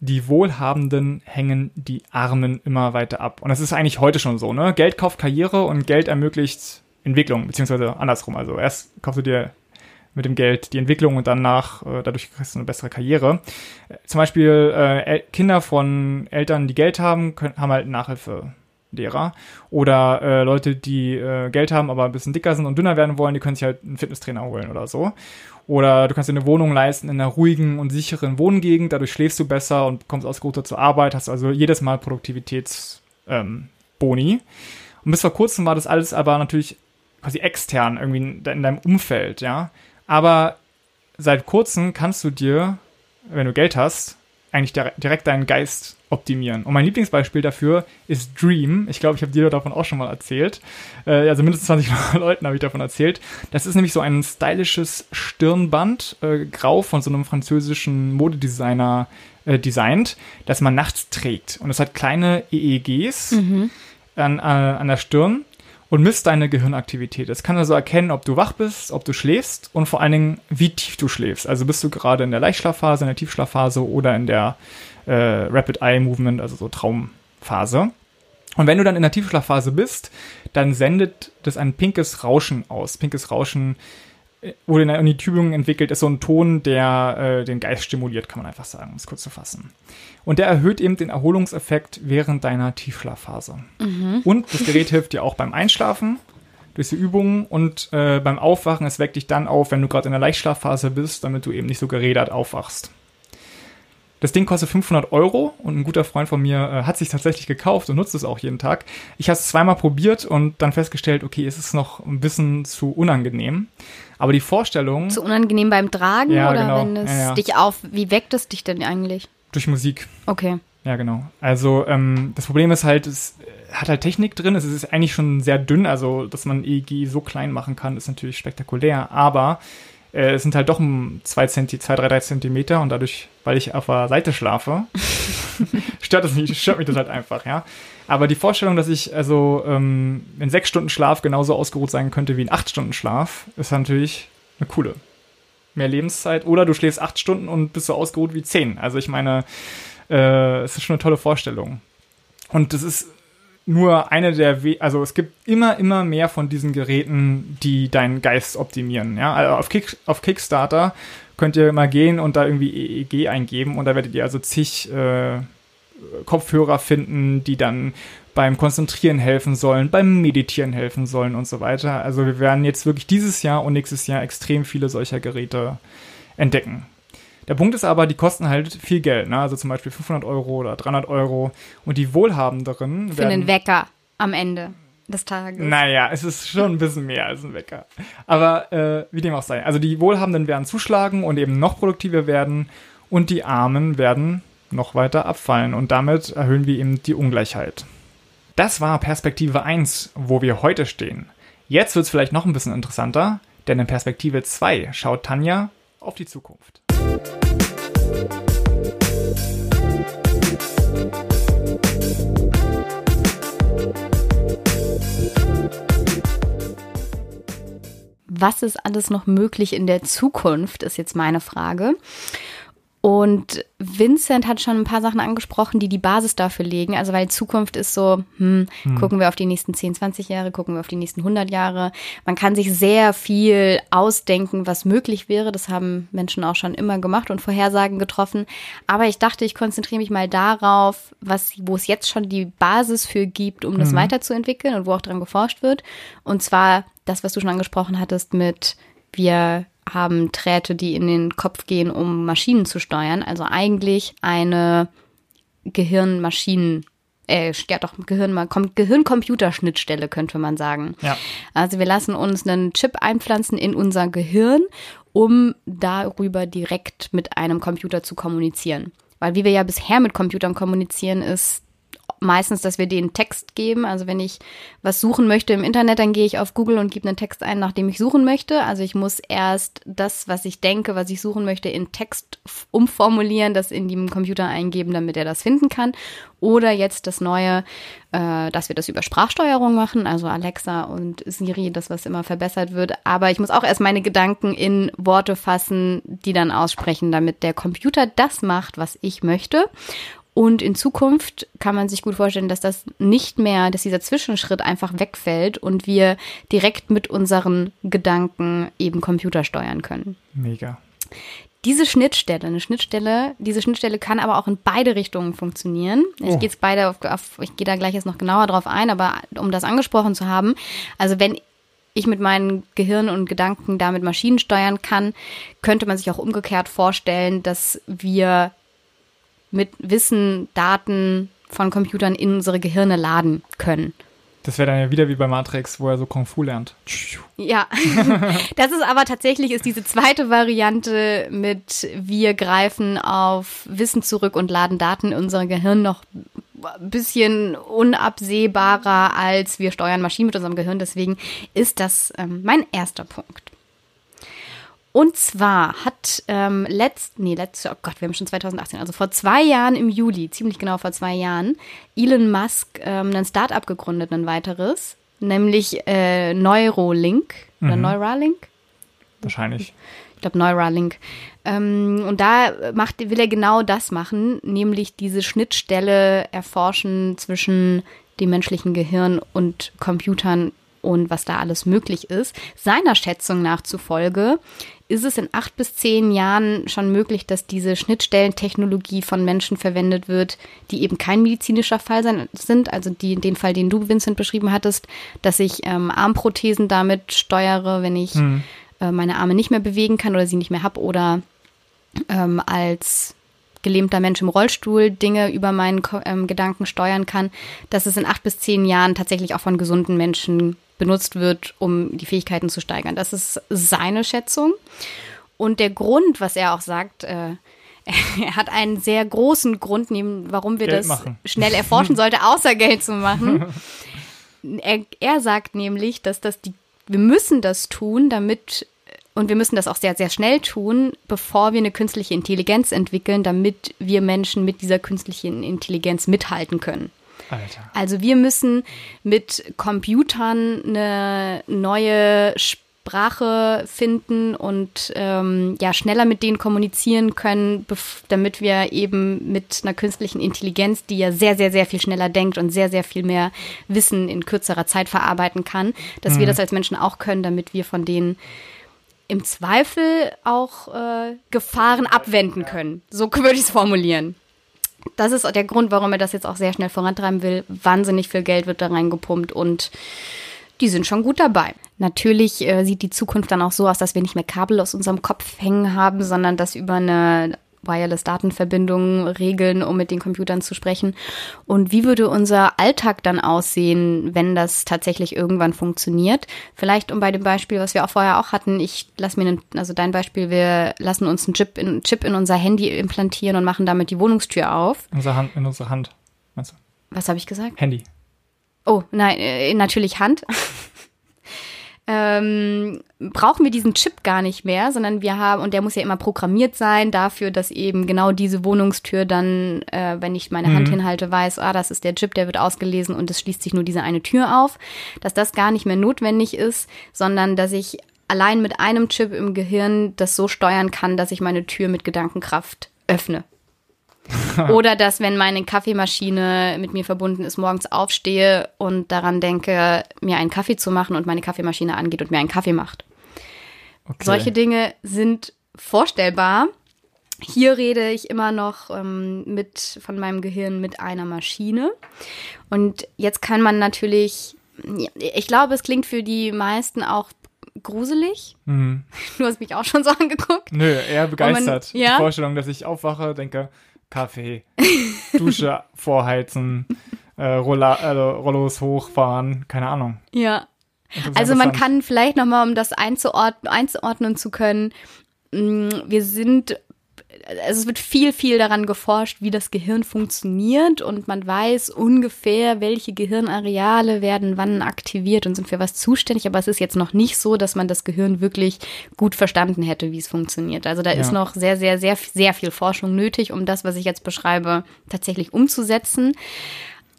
die Wohlhabenden hängen die Armen immer weiter ab. Und das ist eigentlich heute schon so, ne? Geld kauft Karriere und Geld ermöglicht Entwicklung, beziehungsweise andersrum. Also erst kaufst du dir mit dem Geld die Entwicklung und danach äh, dadurch kriegst du eine bessere Karriere. Äh, zum Beispiel äh, Kinder von Eltern, die Geld haben, können, haben halt Nachhilfelehrer. Oder äh, Leute, die äh, Geld haben, aber ein bisschen dicker sind und dünner werden wollen, die können sich halt einen Fitnesstrainer holen oder so. Oder du kannst dir eine Wohnung leisten in einer ruhigen und sicheren Wohngegend, dadurch schläfst du besser und kommst ausgeruhter zur Arbeit, hast also jedes Mal Produktivitätsboni. Ähm, und bis vor kurzem war das alles aber natürlich quasi extern irgendwie in deinem Umfeld, ja. Aber seit kurzem kannst du dir, wenn du Geld hast, eigentlich direkt deinen Geist optimieren. Und mein Lieblingsbeispiel dafür ist Dream. Ich glaube, ich habe dir davon auch schon mal erzählt. Äh, also mindestens 20 Leuten habe ich davon erzählt. Das ist nämlich so ein stylisches Stirnband, äh, grau von so einem französischen Modedesigner äh, designt, das man nachts trägt. Und es hat kleine EEGs mhm. an, äh, an der Stirn und misst deine Gehirnaktivität. Es kann also erkennen, ob du wach bist, ob du schläfst und vor allen Dingen, wie tief du schläfst. Also bist du gerade in der Leichtschlafphase, in der Tiefschlafphase oder in der äh, Rapid Eye Movement, also so Traumphase. Und wenn du dann in der Tiefschlafphase bist, dann sendet das ein pinkes Rauschen aus. Pinkes Rauschen wurde in der Uni Tübingen entwickelt, ist so ein Ton, der äh, den Geist stimuliert, kann man einfach sagen, um es kurz zu fassen. Und der erhöht eben den Erholungseffekt während deiner Tiefschlafphase. Mhm. Und das Gerät hilft dir auch beim Einschlafen durch die Übungen und äh, beim Aufwachen, es weckt dich dann auf, wenn du gerade in der Leichtschlafphase bist, damit du eben nicht so gerädert aufwachst. Das Ding kostet 500 Euro und ein guter Freund von mir äh, hat sich tatsächlich gekauft und nutzt es auch jeden Tag. Ich habe es zweimal probiert und dann festgestellt, okay, es ist noch ein bisschen zu unangenehm. Aber die Vorstellung. Zu unangenehm beim Tragen ja, oder genau. wenn es ja, ja. dich auf. Wie weckt es dich denn eigentlich? Durch Musik. Okay. Ja, genau. Also ähm, das Problem ist halt, es hat halt Technik drin. Es ist eigentlich schon sehr dünn, also dass man EEG so klein machen kann, ist natürlich spektakulär. Aber äh, es sind halt doch zwei, Zenti zwei, drei, drei Zentimeter und dadurch, weil ich auf der Seite schlafe, stört das nicht, stört mich das halt einfach, ja. Aber die Vorstellung, dass ich also ähm, in sechs Stunden Schlaf genauso ausgeruht sein könnte wie in acht Stunden Schlaf, ist natürlich eine coole. Mehr Lebenszeit. Oder du schläfst acht Stunden und bist so ausgeruht wie zehn. Also ich meine, äh, es ist schon eine tolle Vorstellung. Und das ist nur eine der, We also es gibt immer, immer mehr von diesen Geräten, die deinen Geist optimieren. Ja, also auf, Kick auf Kickstarter könnt ihr mal gehen und da irgendwie EEG eingeben und da werdet ihr also zig äh, Kopfhörer finden, die dann beim Konzentrieren helfen sollen, beim Meditieren helfen sollen und so weiter. Also wir werden jetzt wirklich dieses Jahr und nächstes Jahr extrem viele solcher Geräte entdecken. Der Punkt ist aber, die kosten halt viel Geld, ne? also zum Beispiel 500 Euro oder 300 Euro. Und die Wohlhabenderen Für einen Wecker am Ende des Tages. Naja, es ist schon ein bisschen mehr als ein Wecker. Aber äh, wie dem auch sei. Also die Wohlhabenden werden zuschlagen und eben noch produktiver werden und die Armen werden noch weiter abfallen und damit erhöhen wir eben die Ungleichheit. Das war Perspektive 1, wo wir heute stehen. Jetzt wird es vielleicht noch ein bisschen interessanter, denn in Perspektive 2 schaut Tanja auf die Zukunft. Was ist alles noch möglich in der Zukunft, ist jetzt meine Frage. Und Vincent hat schon ein paar Sachen angesprochen, die die Basis dafür legen. Also weil Zukunft ist so, hm, hm. gucken wir auf die nächsten 10, 20 Jahre, gucken wir auf die nächsten 100 Jahre. Man kann sich sehr viel ausdenken, was möglich wäre. Das haben Menschen auch schon immer gemacht und Vorhersagen getroffen. Aber ich dachte, ich konzentriere mich mal darauf, was, wo es jetzt schon die Basis für gibt, um das mhm. weiterzuentwickeln und wo auch dran geforscht wird. Und zwar das, was du schon angesprochen hattest mit wir haben Drähte, die in den Kopf gehen, um Maschinen zu steuern. Also eigentlich eine Gehirnmaschinen äh, ja doch, Gehirn, Gehirn-Computer-Schnittstelle könnte man sagen. Ja. Also wir lassen uns einen Chip einpflanzen in unser Gehirn, um darüber direkt mit einem Computer zu kommunizieren. Weil wie wir ja bisher mit Computern kommunizieren, ist meistens, dass wir denen Text geben. Also wenn ich was suchen möchte im Internet, dann gehe ich auf Google und gebe einen Text ein, nach dem ich suchen möchte. Also ich muss erst das, was ich denke, was ich suchen möchte, in Text umformulieren, das in dem Computer eingeben, damit er das finden kann. Oder jetzt das Neue, äh, dass wir das über Sprachsteuerung machen, also Alexa und Siri, das, was immer verbessert wird. Aber ich muss auch erst meine Gedanken in Worte fassen, die dann aussprechen, damit der Computer das macht, was ich möchte. Und in Zukunft kann man sich gut vorstellen, dass das nicht mehr, dass dieser Zwischenschritt einfach wegfällt und wir direkt mit unseren Gedanken eben Computer steuern können. Mega. Diese Schnittstelle, eine Schnittstelle, diese Schnittstelle kann aber auch in beide Richtungen funktionieren. Ich Oh. gehe jetzt beide auf, auf, ich gehe da gleich jetzt noch genauer drauf ein, aber um das angesprochen zu haben, also wenn ich mit meinem Gehirn und Gedanken damit Maschinen steuern kann, könnte man sich auch umgekehrt vorstellen, dass wir mit Wissen, Daten von Computern in unsere Gehirne laden können. Das wäre dann ja wieder wie bei Matrix, wo er so Kung Fu lernt. Ja, das ist aber tatsächlich ist diese zweite Variante mit wir greifen auf Wissen zurück und laden Daten in unser Gehirn noch ein bisschen unabsehbarer als wir steuern Maschinen mit unserem Gehirn. Deswegen ist das ähm, mein erster Punkt. Und zwar hat ähm, letzt, nee, letzte, oh Gott, wir haben schon 2018, also vor zwei Jahren im Juli, ziemlich genau vor zwei Jahren, Elon Musk ähm, ein Startup gegründet, ein weiteres, nämlich äh, Neuralink oder Neuralink. Wahrscheinlich. Ich glaube Neuralink. Ähm, und da macht, will er genau das machen, nämlich diese Schnittstelle erforschen zwischen dem menschlichen Gehirn und Computern und was da alles möglich ist. Seiner Schätzung nach zufolge ist es in acht bis zehn Jahren schon möglich, dass diese Schnittstellentechnologie von Menschen verwendet wird, die eben kein medizinischer Fall sein, sind. Also die, den Fall, den du, Vincent, beschrieben hattest, dass ich ähm, Armprothesen damit steuere, wenn ich äh, meine Arme nicht mehr bewegen kann oder sie nicht mehr habe oder ähm, als gelähmter Mensch im Rollstuhl Dinge über meinen ähm, Gedanken steuern kann, dass es in acht bis zehn Jahren tatsächlich auch von gesunden Menschen benutzt wird, um die Fähigkeiten zu steigern. Das ist seine Schätzung. Und der Grund, was er auch sagt, äh, er hat einen sehr großen Grund, neben, warum wir Geld das machen. schnell erforschen sollte, außer Geld zu machen. Er, er sagt nämlich, dass das die, wir müssen das tun, damit und wir müssen das auch sehr, sehr schnell tun, bevor wir eine künstliche Intelligenz entwickeln, damit wir Menschen mit dieser künstlichen Intelligenz mithalten können. Alter. Also wir müssen mit Computern eine neue Sprache finden und ähm, ja schneller mit denen kommunizieren können, damit wir eben mit einer künstlichen Intelligenz, die ja sehr, sehr, sehr viel schneller denkt und sehr, sehr viel mehr Wissen in kürzerer Zeit verarbeiten kann, dass wir das als Menschen auch können, damit wir von denen im Zweifel auch äh, Gefahren abwenden können. So würde ich es formulieren. Das ist der Grund, warum er das jetzt auch sehr schnell vorantreiben will. Wahnsinnig viel Geld wird da reingepumpt und die sind schon gut dabei. Natürlich äh, sieht die Zukunft dann auch so aus, dass wir nicht mehr Kabel aus unserem Kopf hängen haben, sondern das über eine Wireless-Datenverbindung regeln, um mit den Computern zu sprechen. Und wie würde unser Alltag dann aussehen, wenn das tatsächlich irgendwann funktioniert? Vielleicht um bei dem Beispiel, was wir auch vorher auch hatten, ich lass mir, einen, also dein Beispiel, wir lassen uns einen Chip in, Chip in unser Handy implantieren und machen damit die Wohnungstür auf. Unsere Hand, in unsere Hand. Meinst du? Was habe ich gesagt? Handy. Oh, nein, äh, natürlich Hand. Ähm, brauchen wir diesen Chip gar nicht mehr, sondern wir haben, und der muss ja immer programmiert sein dafür, dass eben genau diese Wohnungstür dann, äh, wenn ich meine Hand hinhalte, weiß, ah, das ist der Chip, der wird ausgelesen und es schließt sich nur diese eine Tür auf, dass das gar nicht mehr notwendig ist, sondern dass ich allein mit einem Chip im Gehirn das so steuern kann, dass ich meine Tür mit Gedankenkraft öffne. Oder dass, wenn meine Kaffeemaschine mit mir verbunden ist, morgens aufstehe und daran denke, mir einen Kaffee zu machen und meine Kaffeemaschine angeht und mir einen Kaffee macht. Okay. Solche Dinge sind vorstellbar. Hier rede ich immer noch ähm, mit von meinem Gehirn mit einer Maschine. Und jetzt kann man natürlich, ich glaube, es klingt für die meisten auch gruselig. Mhm. Du hast mich auch schon so angeguckt. Nö, eher begeistert. ja? Die Vorstellung, dass ich aufwache, denke, Kaffee, Dusche vorheizen, äh, Rolla, äh, Rollos hochfahren, keine Ahnung. Ja. Also man kann vielleicht nochmal, um das einzuordnen, einzuordnen zu können, mh, wir sind also es wird viel, viel daran geforscht, wie das Gehirn funktioniert und man weiß ungefähr, welche Gehirnareale werden wann aktiviert und sind für was zuständig, aber es ist jetzt noch nicht so, dass man das Gehirn wirklich gut verstanden hätte, wie es funktioniert. Also da ja. ist noch sehr, sehr, sehr, sehr viel Forschung nötig, um das, was ich jetzt beschreibe, tatsächlich umzusetzen.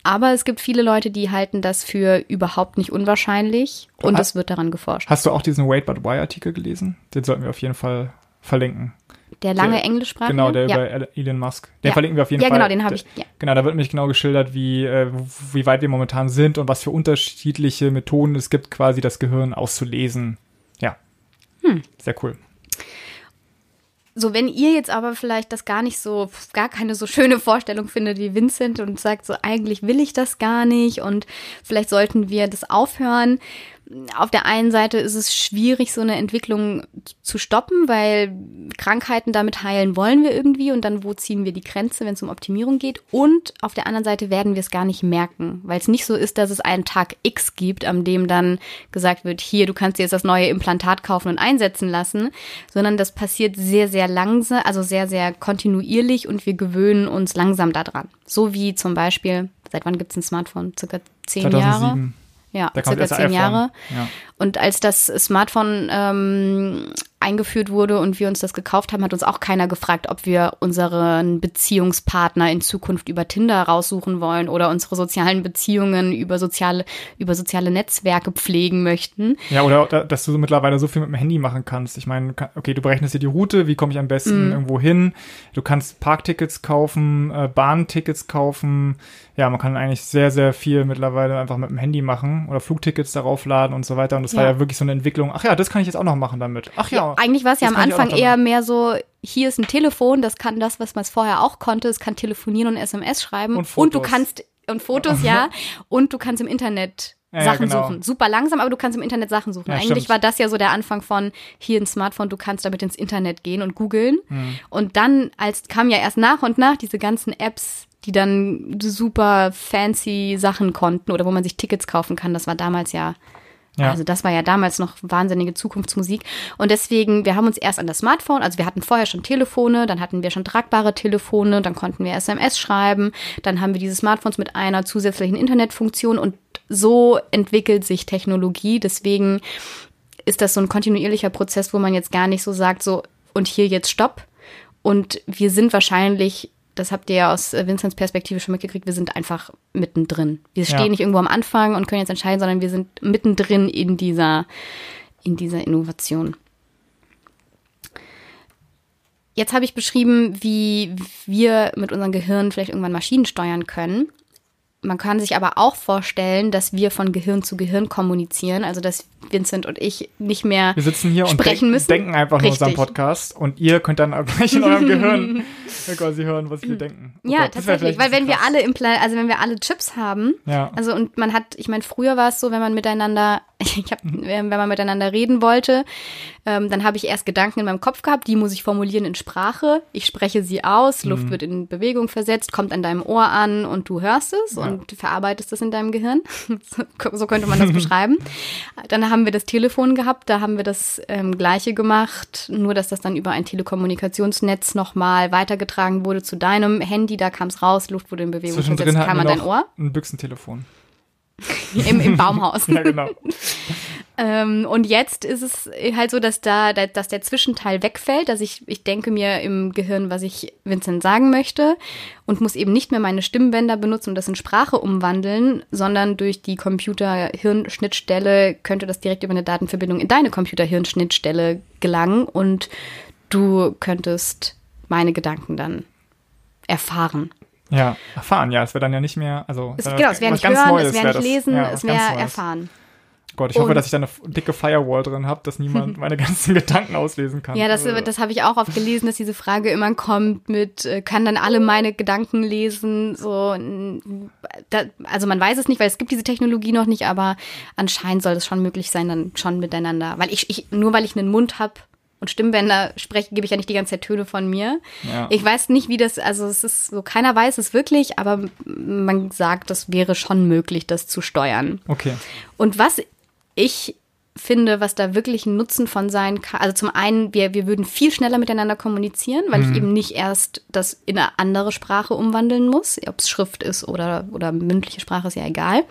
Aber es gibt viele Leute, die halten das für überhaupt nicht unwahrscheinlich und es wird daran geforscht. Hast du auch diesen Wait But Why Artikel gelesen? Den sollten wir auf jeden Fall verlinken. Der lange Englischsprache? Genau, der ja. über Elon Musk. Den ja. verlinken wir auf jeden ja, Fall. Ja, genau, den habe ich. Ja. Genau, da wird nämlich genau geschildert, wie, äh, wie weit wir momentan sind und was für unterschiedliche Methoden es gibt, quasi das Gehirn auszulesen. Ja. Hm. Sehr cool. So, wenn ihr jetzt aber vielleicht das gar nicht so, gar keine so schöne Vorstellung findet wie Vincent und sagt so, eigentlich will ich das gar nicht und vielleicht sollten wir das aufhören, auf der einen Seite ist es schwierig, so eine Entwicklung zu stoppen, weil Krankheiten damit heilen wollen wir irgendwie und dann wo ziehen wir die Grenze, wenn es um Optimierung geht. Und auf der anderen Seite werden wir es gar nicht merken, weil es nicht so ist, dass es einen Tag X gibt, an dem dann gesagt wird, hier, du kannst dir jetzt das neue Implantat kaufen und einsetzen lassen, sondern das passiert sehr, sehr langsam, also sehr, sehr kontinuierlich und wir gewöhnen uns langsam daran. So wie zum Beispiel, seit wann gibt es ein Smartphone? Circa zehn 2007. Jahre? Ja, da circa zehn Jahre. Ja. Und als das Smartphone ähm, eingeführt wurde und wir uns das gekauft haben, hat uns auch keiner gefragt, ob wir unseren Beziehungspartner in Zukunft über Tinder raussuchen wollen oder unsere sozialen Beziehungen über soziale, über soziale Netzwerke pflegen möchten. Ja, oder dass du mittlerweile so viel mit dem Handy machen kannst. Ich meine, okay, du berechnest dir die Route, wie komme ich am besten mm. irgendwo hin? Du kannst Parktickets kaufen, äh, Bahntickets kaufen. Ja, man kann eigentlich sehr, sehr viel mittlerweile einfach mit dem Handy machen oder Flugtickets darauf laden und so weiter. Und das ja. war ja wirklich so eine Entwicklung. Ach ja, das kann ich jetzt auch noch machen damit. Ach ja, ja eigentlich war es ja am Anfang eher mehr so, hier ist ein Telefon, das kann das, was man es vorher auch konnte, es kann telefonieren und SMS schreiben. Und, und du kannst, und Fotos, ja, und du kannst im Internet ja, Sachen genau. suchen. Super langsam, aber du kannst im Internet Sachen suchen. Ja, Eigentlich stimmt. war das ja so der Anfang von hier ein Smartphone, du kannst damit ins Internet gehen und googeln. Mhm. Und dann, als kam ja erst nach und nach diese ganzen Apps, die dann super fancy Sachen konnten oder wo man sich Tickets kaufen kann. Das war damals ja ja. Also das war ja damals noch wahnsinnige Zukunftsmusik. Und deswegen, wir haben uns erst an das Smartphone, also wir hatten vorher schon Telefone, dann hatten wir schon tragbare Telefone, dann konnten wir SMS schreiben, dann haben wir diese Smartphones mit einer zusätzlichen Internetfunktion und so entwickelt sich Technologie. Deswegen ist das so ein kontinuierlicher Prozess, wo man jetzt gar nicht so sagt, so und hier jetzt Stopp. Und wir sind wahrscheinlich das habt ihr ja aus äh, Vincents Perspektive schon mitgekriegt, wir sind einfach mittendrin. Wir stehen ja. nicht irgendwo am Anfang und können jetzt entscheiden, sondern wir sind mittendrin in dieser, in dieser Innovation. Jetzt habe ich beschrieben, wie wir mit unserem Gehirn vielleicht irgendwann Maschinen steuern können. Man kann sich aber auch vorstellen, dass wir von Gehirn zu Gehirn kommunizieren, also dass Vincent und ich nicht mehr Wir sitzen hier und müssen. denken einfach nur unseren Podcast und ihr könnt dann auch gleich in eurem Gehirn quasi hören, was wir denken. Oh ja, Gott, tatsächlich, weil wenn krass. wir alle Impla also wenn wir alle Chips haben, ja. also und man hat, ich meine, früher war es so, wenn man miteinander, ich hab, wenn man miteinander reden wollte, ähm, dann habe ich erst Gedanken in meinem Kopf gehabt, die muss ich formulieren in Sprache. Ich spreche sie aus, Luft mhm. wird in Bewegung versetzt, kommt an deinem Ohr an und du hörst es ja. und verarbeitest es in deinem Gehirn. so könnte man das beschreiben. Dann haben wir das Telefon gehabt, da haben wir das ähm, gleiche gemacht, nur dass das dann über ein Telekommunikationsnetz nochmal weitergetragen wurde zu deinem Handy, da kam es raus, Luft wurde in Bewegung versetzt, kam an dein Ohr. Ein Büchsentelefon. Im, Im Baumhaus. ja, genau. ähm, und jetzt ist es halt so, dass da, dass der Zwischenteil wegfällt, dass ich, ich denke mir im Gehirn, was ich Vincent sagen möchte und muss eben nicht mehr meine Stimmbänder benutzen und das in Sprache umwandeln, sondern durch die Computer-Hirn-Schnittstelle könnte das direkt über eine Datenverbindung in deine Computer-Hirn-Schnittstelle gelangen und du könntest meine Gedanken dann erfahren. Ja, erfahren, ja. Es wäre dann ja nicht mehr, also. Es, genau, es wäre nicht hören, Neues, es wäre nicht lesen, ja, es wäre erfahren. Gott, ich und, hoffe, dass ich da eine dicke Firewall drin habe, dass niemand meine ganzen Gedanken auslesen kann. Ja, das, also das habe ich auch oft gelesen, dass diese Frage immer kommt mit, äh, kann dann alle meine Gedanken lesen? So, da, also man weiß es nicht, weil es gibt diese Technologie noch nicht, aber anscheinend soll es schon möglich sein, dann schon miteinander. Weil ich, ich nur weil ich einen Mund habe, und Stimmbänder spreche, gebe ich ja nicht die ganze Zeit Töne von mir. Ja. Ich weiß nicht, wie das, also es ist so, keiner weiß es wirklich, aber man sagt, das wäre schon möglich, das zu steuern. Okay. Und was ich finde, was da wirklich ein Nutzen von sein kann. Also zum einen, wir, wir würden viel schneller miteinander kommunizieren, weil mhm. ich eben nicht erst das in eine andere Sprache umwandeln muss, ob es Schrift ist oder, oder mündliche Sprache, ist ja egal.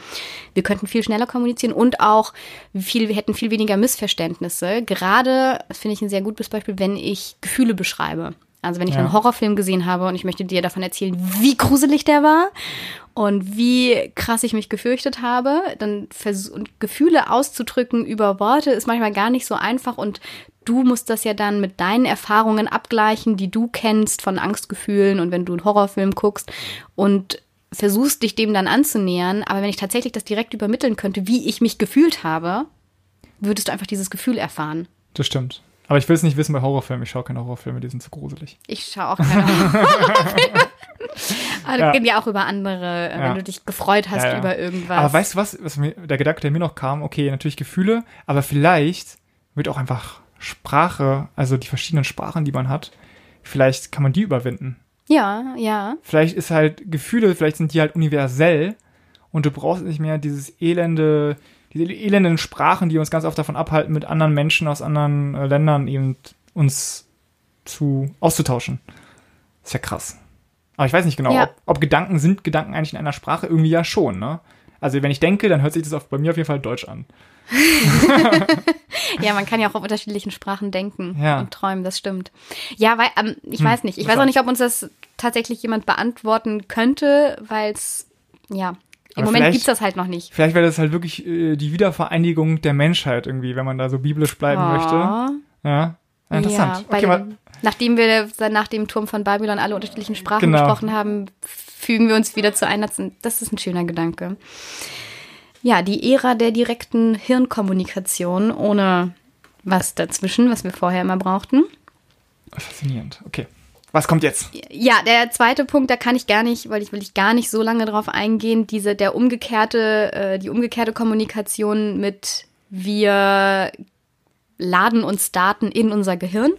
Wir könnten viel schneller kommunizieren und auch viel, wir hätten viel weniger Missverständnisse. Gerade, das finde ich ein sehr gutes Beispiel, wenn ich Gefühle beschreibe. Also wenn ich ja. einen Horrorfilm gesehen habe und ich möchte dir davon erzählen, wie gruselig der war und wie krass ich mich gefürchtet habe, dann und Gefühle auszudrücken über Worte ist manchmal gar nicht so einfach und du musst das ja dann mit deinen Erfahrungen abgleichen, die du kennst von Angstgefühlen und wenn du einen Horrorfilm guckst und versuchst dich dem dann anzunähern, aber wenn ich tatsächlich das direkt übermitteln könnte, wie ich mich gefühlt habe, würdest du einfach dieses Gefühl erfahren. Das stimmt. Aber ich will es nicht wissen bei Horrorfilmen. Ich schaue keine Horrorfilme, die sind zu gruselig. Ich schaue auch keine Horrorfilme. Aber ja. geht ja auch über andere, äh, wenn ja. du dich gefreut hast ja, über irgendwas. Aber weißt du was, was mir, der Gedanke, der mir noch kam, okay, natürlich Gefühle, aber vielleicht wird auch einfach Sprache, also die verschiedenen Sprachen, die man hat, vielleicht kann man die überwinden. Ja, ja. Vielleicht ist halt Gefühle, vielleicht sind die halt universell und du brauchst nicht mehr dieses elende, diese elenden Sprachen, die uns ganz oft davon abhalten, mit anderen Menschen aus anderen äh, Ländern eben uns zu auszutauschen. ist ja krass. Aber ich weiß nicht genau, ja. ob, ob, Gedanken sind Gedanken eigentlich in einer Sprache irgendwie ja schon, ne? Also wenn ich denke, dann hört sich das auf, bei mir auf jeden Fall Deutsch an. ja, man kann ja auch auf unterschiedlichen Sprachen denken ja. und träumen, das stimmt. Ja, weil, ähm, ich hm, weiß nicht. Ich weiß auch nicht, ob uns das tatsächlich jemand beantworten könnte, weil es, ja, im Moment gibt's das halt noch nicht. Vielleicht wäre das halt wirklich äh, die Wiedervereinigung der Menschheit irgendwie, wenn man da so biblisch bleiben oh. möchte. Ja. Interessant. Ja, okay, den, nachdem wir nach dem Turm von Babylon alle unterschiedlichen Sprachen genau. gesprochen haben, fügen wir uns wieder zu einer. Das ist ein schöner Gedanke. Ja, die Ära der direkten Hirnkommunikation ohne was dazwischen, was wir vorher immer brauchten. Faszinierend. Okay. Was kommt jetzt? Ja, der zweite Punkt, da kann ich gar nicht, weil ich will ich gar nicht so lange drauf eingehen, diese der umgekehrte, äh, die umgekehrte Kommunikation mit wir laden uns Daten in unser Gehirn.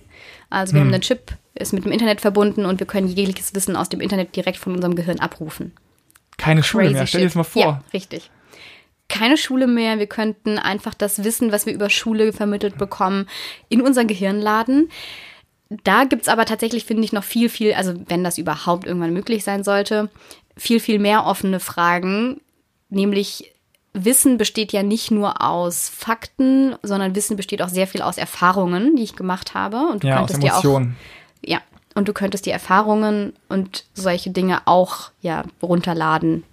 Also wir hm. haben einen Chip, ist mit dem Internet verbunden und wir können jegliches Wissen aus dem Internet direkt von unserem Gehirn abrufen. Keine Crazy Schule mehr, stell dir das mal vor. Ja, richtig. Keine Schule mehr, wir könnten einfach das Wissen, was wir über Schule vermittelt bekommen, in unser Gehirn laden. Da gibt es aber tatsächlich, finde ich, noch viel, viel, also wenn das überhaupt irgendwann möglich sein sollte, viel, viel mehr offene Fragen. Nämlich Wissen besteht ja nicht nur aus Fakten, sondern Wissen besteht auch sehr viel aus Erfahrungen, die ich gemacht habe. Und du ja, könntest aus Emotionen. dir auch, ja, und du könntest die Erfahrungen und solche Dinge auch ja runterladen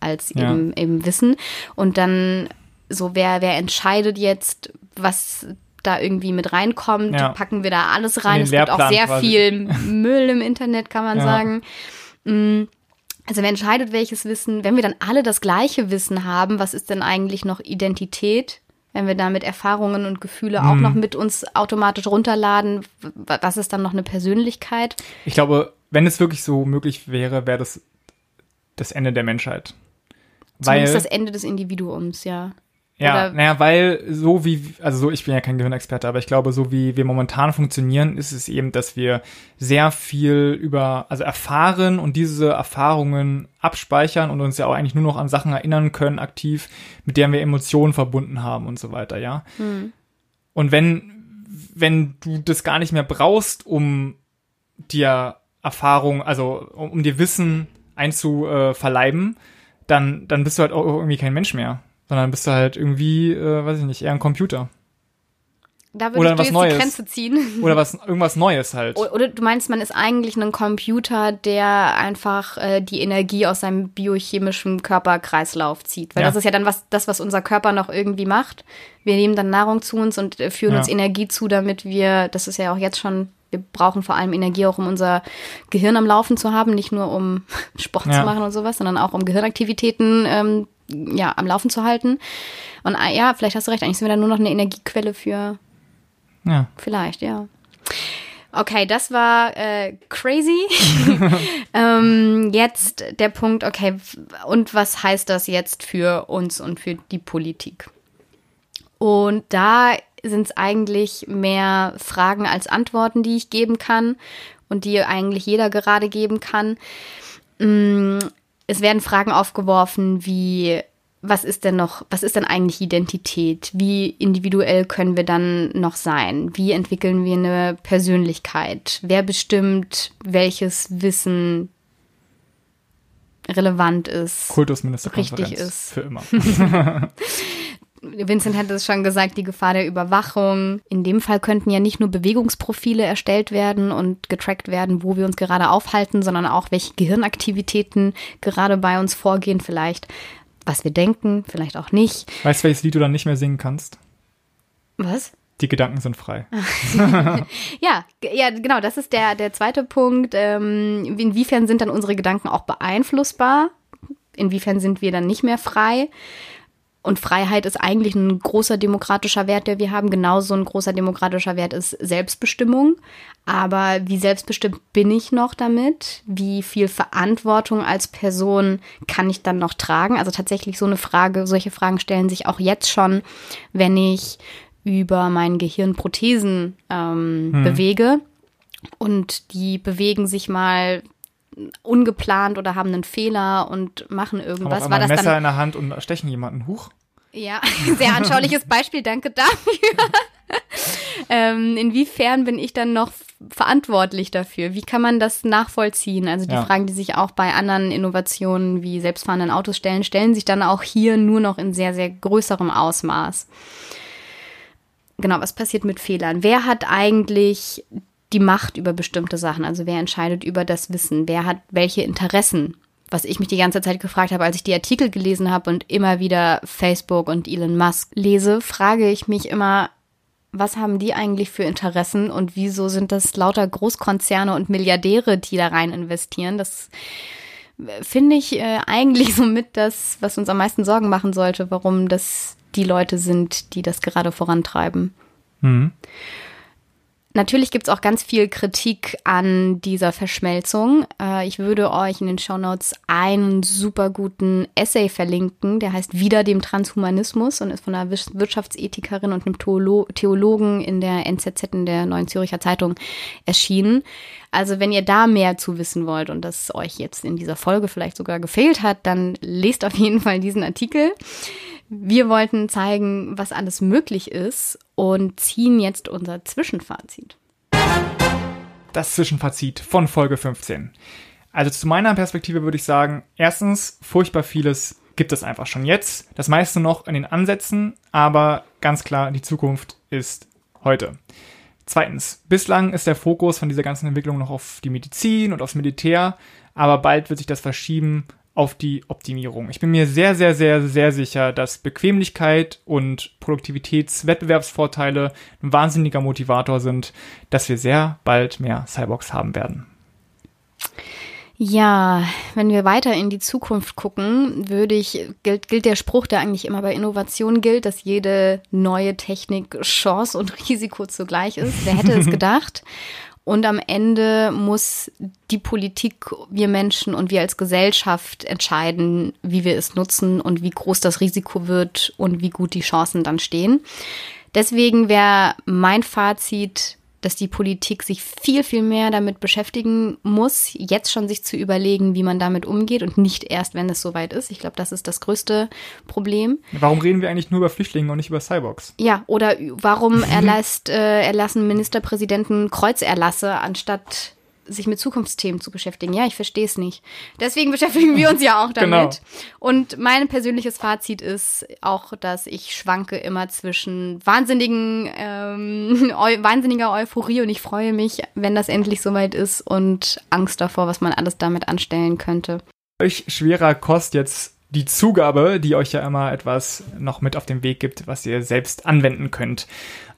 als ja. eben, eben Wissen. Und dann so, wer, wer entscheidet jetzt, was da irgendwie mit reinkommt, ja. packen wir da alles rein. Es gibt auch sehr quasi. viel Müll im Internet, kann man ja. sagen. Mm, also wer entscheidet welches Wissen? Wenn wir dann alle das gleiche Wissen haben, was ist denn eigentlich noch Identität? Wenn wir damit Erfahrungen und Gefühle auch mhm. noch mit uns automatisch runterladen, was ist dann noch eine Persönlichkeit? Ich glaube, wenn es wirklich so möglich wäre, wäre das das Ende der Menschheit. Zumindest Weil, das Ende des Individuums, ja. Ja, naja, weil so wie, also so, ich bin ja kein Gehirnexperte, aber ich glaube, so wie wir momentan funktionieren, ist es eben, dass wir sehr viel über, also erfahren und diese Erfahrungen abspeichern und uns ja auch eigentlich nur noch an Sachen erinnern können, aktiv, mit denen wir Emotionen verbunden haben und so weiter, ja. Hm. Und wenn, wenn du das gar nicht mehr brauchst, um dir Erfahrung, also um, um dir Wissen einzuverleiben, dann, dann bist du halt auch irgendwie kein Mensch mehr sondern bist du halt irgendwie, äh, weiß ich nicht, eher ein Computer. Da würde oder ich was jetzt Neues. die Grenze ziehen. Oder was irgendwas Neues halt. Oder du meinst, man ist eigentlich ein Computer, der einfach äh, die Energie aus seinem biochemischen Körperkreislauf zieht. Weil ja. das ist ja dann was, das, was unser Körper noch irgendwie macht. Wir nehmen dann Nahrung zu uns und äh, führen ja. uns Energie zu, damit wir, das ist ja auch jetzt schon, wir brauchen vor allem Energie auch, um unser Gehirn am Laufen zu haben, nicht nur um Sport ja. zu machen und sowas, sondern auch um Gehirnaktivitäten ähm, ja, am Laufen zu halten. Und ah, ja, vielleicht hast du recht, eigentlich sind wir dann nur noch eine Energiequelle für. Ja. Vielleicht, ja. Okay, das war äh, crazy. ähm, jetzt der Punkt, okay, und was heißt das jetzt für uns und für die Politik? Und da sind es eigentlich mehr Fragen als Antworten, die ich geben kann und die eigentlich jeder gerade geben kann. Es werden Fragen aufgeworfen wie, was ist denn noch, was ist denn eigentlich Identität? Wie individuell können wir dann noch sein? Wie entwickeln wir eine Persönlichkeit? Wer bestimmt, welches Wissen relevant ist? Kultusministerkonferenz. Richtig ist. Für immer. Vincent hat es schon gesagt, die Gefahr der Überwachung. In dem Fall könnten ja nicht nur Bewegungsprofile erstellt werden und getrackt werden, wo wir uns gerade aufhalten, sondern auch welche Gehirnaktivitäten gerade bei uns vorgehen vielleicht was wir denken, vielleicht auch nicht. Weißt du, welches Lied du dann nicht mehr singen kannst? Was? Die Gedanken sind frei. ja, ja, genau, das ist der, der zweite Punkt. Ähm, inwiefern sind dann unsere Gedanken auch beeinflussbar? Inwiefern sind wir dann nicht mehr frei? Und Freiheit ist eigentlich ein großer demokratischer Wert, der wir haben. Genauso ein großer demokratischer Wert ist Selbstbestimmung. Aber wie selbstbestimmt bin ich noch damit? Wie viel Verantwortung als Person kann ich dann noch tragen? Also tatsächlich so eine Frage, solche Fragen stellen sich auch jetzt schon, wenn ich über mein Gehirn Prothesen ähm, hm. bewege. Und die bewegen sich mal ungeplant oder haben einen Fehler und machen irgendwas. War das Messer dann, in der Hand und stechen jemanden hoch? Ja, sehr anschauliches Beispiel, danke dafür. ähm, inwiefern bin ich dann noch verantwortlich dafür? Wie kann man das nachvollziehen? Also die ja. Fragen, die sich auch bei anderen Innovationen wie selbstfahrenden Autos stellen, stellen sich dann auch hier nur noch in sehr, sehr größerem Ausmaß. Genau, was passiert mit Fehlern? Wer hat eigentlich die Macht über bestimmte Sachen? Also wer entscheidet über das Wissen? Wer hat welche Interessen? Was ich mich die ganze Zeit gefragt habe, als ich die Artikel gelesen habe und immer wieder Facebook und Elon Musk lese, frage ich mich immer, was haben die eigentlich für Interessen und wieso sind das lauter Großkonzerne und Milliardäre, die da rein investieren? Das äh, finde ich äh, eigentlich somit das, was uns am meisten Sorgen machen sollte, warum das die Leute sind, die das gerade vorantreiben. Mhm. Natürlich gibt es auch ganz viel Kritik an dieser Verschmelzung. Äh, ich würde euch in den Shownotes einen super guten Essay verlinken, der heißt Wieder dem Transhumanismus und ist von einer Wirtschaftsethikerin und einem Theologen in der NZZ, in der Neuen Züricher Zeitung erschienen. Also wenn ihr da mehr zu wissen wollt und das euch jetzt in dieser Folge vielleicht sogar gefehlt hat, dann lest auf jeden Fall diesen Artikel. Wir wollten zeigen, was alles möglich ist und ziehen jetzt unser Zwischenfazit. Das Zwischenfazit von Folge 15. Also zu meiner Perspektive würde ich sagen, erstens, furchtbar vieles gibt es einfach schon jetzt. Das meiste noch in den Ansätzen, aber ganz klar, die Zukunft ist heute. Zweitens, bislang ist der Fokus von dieser ganzen Entwicklung noch auf die Medizin und aufs Militär, aber bald wird sich das verschieben auf die Optimierung. Ich bin mir sehr, sehr, sehr, sehr sicher, dass Bequemlichkeit und Produktivitätswettbewerbsvorteile ein wahnsinniger Motivator sind, dass wir sehr bald mehr Cyborgs haben werden. Ja, wenn wir weiter in die Zukunft gucken, würde ich, gilt, gilt der Spruch, der eigentlich immer bei Innovation gilt, dass jede neue Technik Chance und Risiko zugleich ist. Wer hätte es gedacht? Und am Ende muss die Politik, wir Menschen und wir als Gesellschaft entscheiden, wie wir es nutzen und wie groß das Risiko wird und wie gut die Chancen dann stehen. Deswegen wäre mein Fazit, dass die Politik sich viel, viel mehr damit beschäftigen muss, jetzt schon sich zu überlegen, wie man damit umgeht und nicht erst, wenn es soweit ist. Ich glaube, das ist das größte Problem. Warum reden wir eigentlich nur über Flüchtlinge und nicht über Cyborgs? Ja, oder warum erlasst, äh, erlassen Ministerpräsidenten Kreuzerlasse anstatt sich mit Zukunftsthemen zu beschäftigen. Ja, ich verstehe es nicht. Deswegen beschäftigen wir uns ja auch damit. Genau. Und mein persönliches Fazit ist auch, dass ich schwanke immer zwischen wahnsinnigen, ähm, eu wahnsinniger Euphorie und ich freue mich, wenn das endlich soweit ist und Angst davor, was man alles damit anstellen könnte. Euch schwerer Kost jetzt die Zugabe, die euch ja immer etwas noch mit auf den Weg gibt, was ihr selbst anwenden könnt.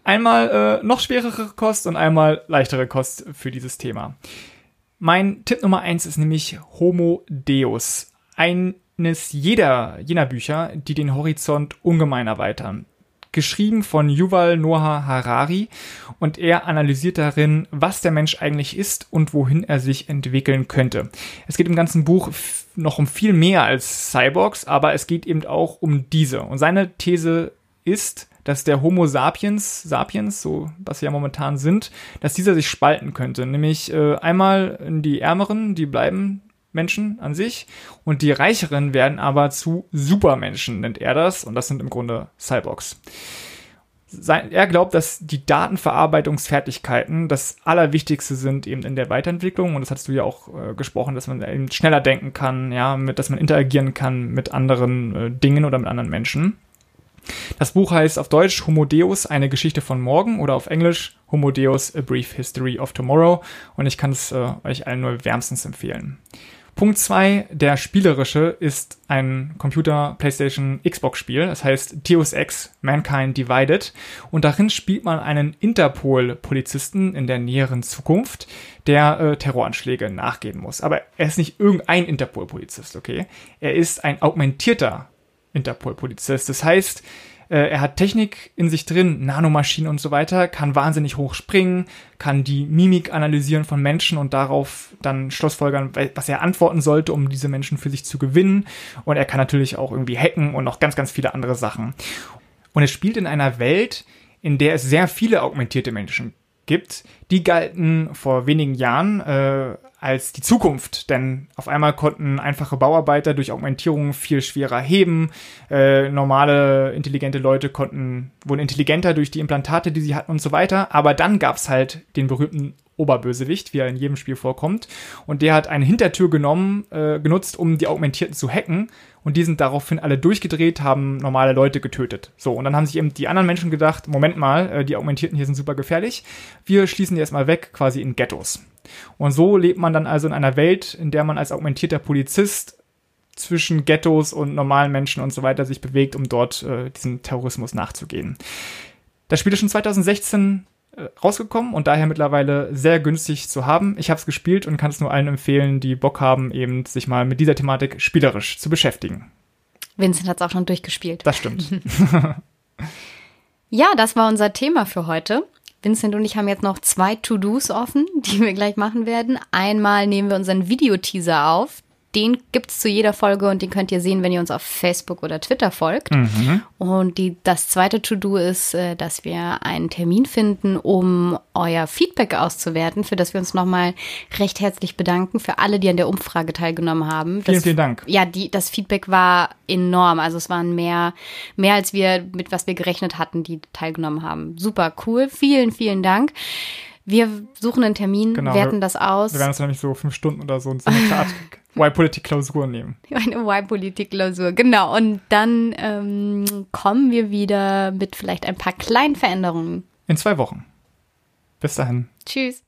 Einmal äh, noch schwerere Kost und einmal leichtere Kost für dieses Thema. Mein Tipp Nummer eins ist nämlich Homo Deus. Eines jeder jener Bücher, die den Horizont ungemein erweitern. Geschrieben von Yuval Noah Harari und er analysiert darin, was der Mensch eigentlich ist und wohin er sich entwickeln könnte. Es geht im ganzen Buch noch um viel mehr als Cyborgs, aber es geht eben auch um diese. Und seine These ist, dass der Homo sapiens, sapiens, so was wir ja momentan sind, dass dieser sich spalten könnte. Nämlich äh, einmal in die Ärmeren, die bleiben Menschen an sich und die Reicheren werden aber zu Supermenschen, nennt er das. Und das sind im Grunde Cyborgs. Er glaubt, dass die Datenverarbeitungsfertigkeiten das Allerwichtigste sind eben in der Weiterentwicklung. Und das hast du ja auch äh, gesprochen, dass man eben schneller denken kann, ja, mit, dass man interagieren kann mit anderen äh, Dingen oder mit anderen Menschen. Das Buch heißt auf Deutsch Homo Deus, eine Geschichte von morgen oder auf Englisch Homo Deus, A Brief History of Tomorrow. Und ich kann es äh, euch allen nur wärmstens empfehlen. Punkt zwei, der spielerische, ist ein Computer, PlayStation, Xbox-Spiel. Das heißt Deus Ex, Mankind Divided. Und darin spielt man einen Interpol-Polizisten in der näheren Zukunft, der äh, Terroranschläge nachgehen muss. Aber er ist nicht irgendein Interpol-Polizist, okay? Er ist ein augmentierter Interpol-Polizist. Das heißt, äh, er hat Technik in sich drin, Nanomaschinen und so weiter, kann wahnsinnig hoch springen, kann die Mimik analysieren von Menschen und darauf dann Schlussfolgern, was er antworten sollte, um diese Menschen für sich zu gewinnen. Und er kann natürlich auch irgendwie hacken und noch ganz, ganz viele andere Sachen. Und er spielt in einer Welt, in der es sehr viele augmentierte Menschen gibt, die galten vor wenigen Jahren äh, als die Zukunft, denn auf einmal konnten einfache Bauarbeiter durch Augmentierung viel schwerer heben, äh, normale intelligente Leute konnten wurden intelligenter durch die Implantate, die sie hatten und so weiter, aber dann gab's halt den berühmten Oberbösewicht, wie er in jedem Spiel vorkommt. Und der hat eine Hintertür genommen, äh, genutzt, um die Augmentierten zu hacken. Und die sind daraufhin alle durchgedreht, haben normale Leute getötet. So, und dann haben sich eben die anderen Menschen gedacht, Moment mal, äh, die Augmentierten hier sind super gefährlich. Wir schließen die erstmal weg, quasi in Ghettos. Und so lebt man dann also in einer Welt, in der man als augmentierter Polizist zwischen Ghettos und normalen Menschen und so weiter sich bewegt, um dort äh, diesem Terrorismus nachzugehen. Das Spiel ist schon 2016 äh, rausgekommen und daher mittlerweile sehr günstig zu haben. Ich habe es gespielt und kann es nur allen empfehlen, die Bock haben, eben sich mal mit dieser Thematik spielerisch zu beschäftigen. Vincent hat es auch schon durchgespielt. Das stimmt. ja, das war unser Thema für heute. Vincent und ich haben jetzt noch zwei To-Dos offen, die wir gleich machen werden. Einmal nehmen wir unseren Videoteaser auf. Den gibt es zu jeder Folge und den könnt ihr sehen, wenn ihr uns auf Facebook oder Twitter folgt. Mhm. Und die, das zweite To-Do ist, äh, dass wir einen Termin finden, um euer Feedback auszuwerten, für das wir uns nochmal recht herzlich bedanken für alle, die an der Umfrage teilgenommen haben. Vielen, das, vielen Dank. Ja, die, das Feedback war enorm. Also es waren mehr, mehr als wir, mit was wir gerechnet hatten, die teilgenommen haben. Super cool. Vielen, vielen Dank. Wir suchen einen Termin, genau, werten wir, das aus. Wir werden uns nämlich so fünf Stunden oder so in so Y-Politik-Klausur nehmen. Eine Y-Politik-Klausur, genau. Und dann ähm, kommen wir wieder mit vielleicht ein paar kleinen Veränderungen. In zwei Wochen. Bis dahin. Tschüss.